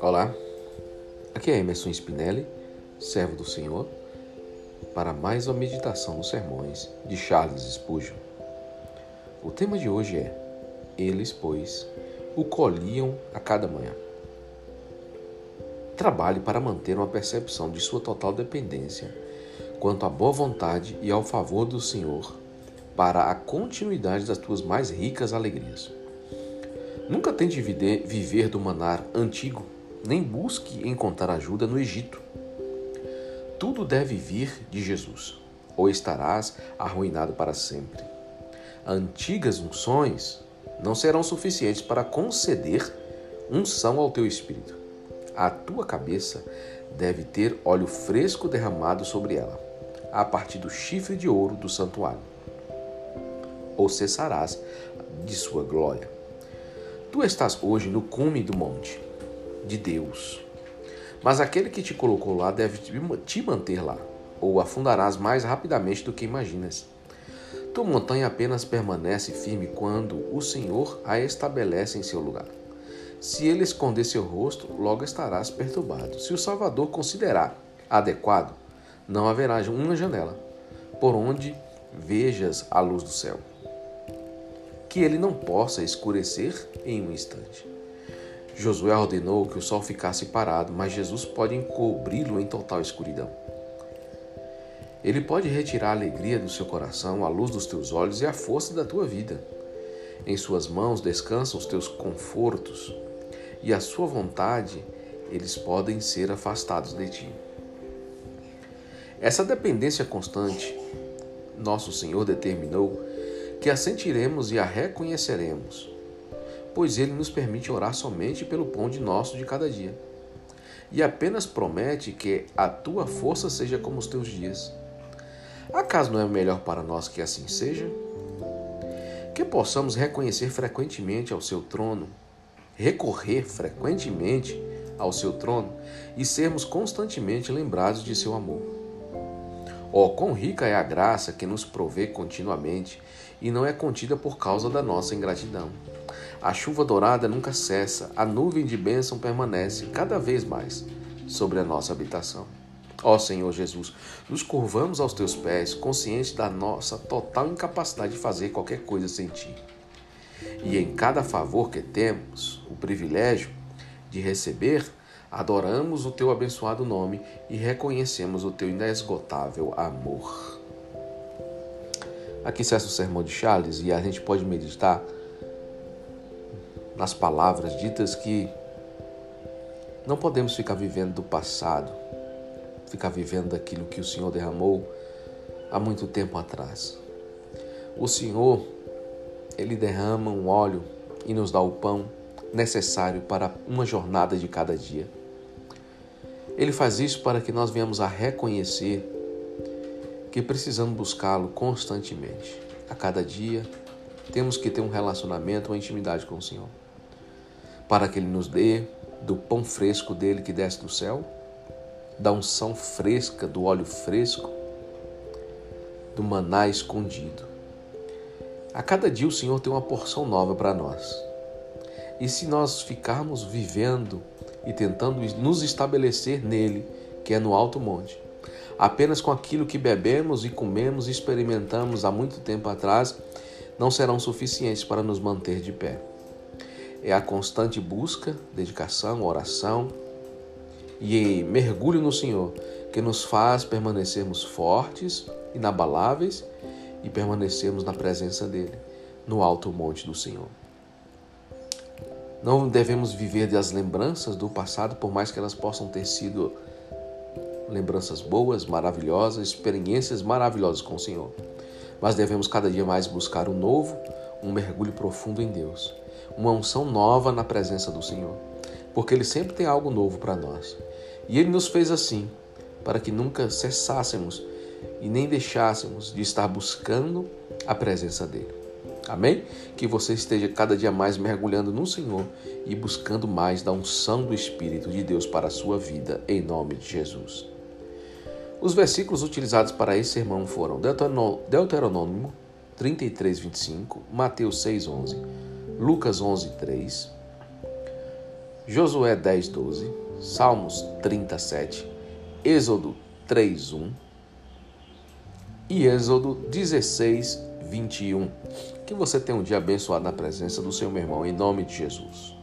Olá, aqui é Emerson Spinelli, servo do Senhor, para mais uma meditação nos sermões de Charles Spurgeon. O tema de hoje é Eles, pois, o colhiam a cada manhã. Trabalhe para manter uma percepção de sua total dependência quanto à boa vontade e ao favor do Senhor para a continuidade das tuas mais ricas alegrias. Nunca tente viver do manar antigo, nem busque encontrar ajuda no Egito. Tudo deve vir de Jesus, ou estarás arruinado para sempre. Antigas unções não serão suficientes para conceder unção ao teu espírito. A tua cabeça deve ter óleo fresco derramado sobre ela, a partir do chifre de ouro do santuário. Ou cessarás de sua glória. Tu estás hoje no cume do monte de Deus, mas aquele que te colocou lá deve te manter lá, ou afundarás mais rapidamente do que imaginas. Tua montanha apenas permanece firme quando o Senhor a estabelece em seu lugar. Se ele esconder seu rosto, logo estarás perturbado. Se o Salvador considerar adequado, não haverá uma janela por onde vejas a luz do céu, que ele não possa escurecer em um instante. Josué ordenou que o sol ficasse parado, mas Jesus pode encobri-lo em total escuridão. Ele pode retirar a alegria do seu coração, a luz dos teus olhos e a força da tua vida. Em suas mãos descansam os teus confortos, e a sua vontade eles podem ser afastados de ti. Essa dependência constante, nosso Senhor determinou que a sentiremos e a reconheceremos, pois Ele nos permite orar somente pelo pão de nosso de cada dia. E apenas promete que a tua força seja como os teus dias Acaso não é melhor para nós que assim seja? Que possamos reconhecer frequentemente ao seu trono, recorrer frequentemente ao seu trono e sermos constantemente lembrados de seu amor. Oh, quão rica é a graça que nos provê continuamente e não é contida por causa da nossa ingratidão. A chuva dourada nunca cessa, a nuvem de bênção permanece cada vez mais sobre a nossa habitação. Ó Senhor Jesus, nos curvamos aos teus pés, conscientes da nossa total incapacidade de fazer qualquer coisa sem ti. E em cada favor que temos, o privilégio de receber, adoramos o teu abençoado nome e reconhecemos o teu inesgotável amor. Aqui cessa o sermão de Charles e a gente pode meditar nas palavras ditas que não podemos ficar vivendo do passado, ficar vivendo daquilo que o Senhor derramou há muito tempo atrás. O Senhor, Ele derrama um óleo e nos dá o pão necessário para uma jornada de cada dia. Ele faz isso para que nós venhamos a reconhecer que precisamos buscá-lo constantemente. A cada dia, temos que ter um relacionamento, uma intimidade com o Senhor, para que Ele nos dê do pão fresco dele que desce do céu da unção fresca, do óleo fresco, do maná escondido. A cada dia o Senhor tem uma porção nova para nós. E se nós ficarmos vivendo e tentando nos estabelecer nele, que é no alto monte, apenas com aquilo que bebemos e comemos e experimentamos há muito tempo atrás, não serão suficientes para nos manter de pé. É a constante busca, dedicação, oração, e mergulho no Senhor, que nos faz permanecermos fortes, inabaláveis e permanecermos na presença dele, no alto monte do Senhor. Não devemos viver das lembranças do passado, por mais que elas possam ter sido lembranças boas, maravilhosas, experiências maravilhosas com o Senhor. Mas devemos cada dia mais buscar o novo, um mergulho profundo em Deus, uma unção nova na presença do Senhor, porque Ele sempre tem algo novo para nós. E Ele nos fez assim, para que nunca cessássemos e nem deixássemos de estar buscando a presença dEle. Amém? Que você esteja cada dia mais mergulhando no Senhor e buscando mais da unção do Espírito de Deus para a sua vida, em nome de Jesus. Os versículos utilizados para esse sermão foram Deuteronômio 33, 25, Mateus 6, 11, Lucas 11, 3, Josué 10, 12, Salmos 37, Êxodo 3, 1 e Êxodo 16, 21. Que você tenha um dia abençoado na presença do seu meu irmão, em nome de Jesus.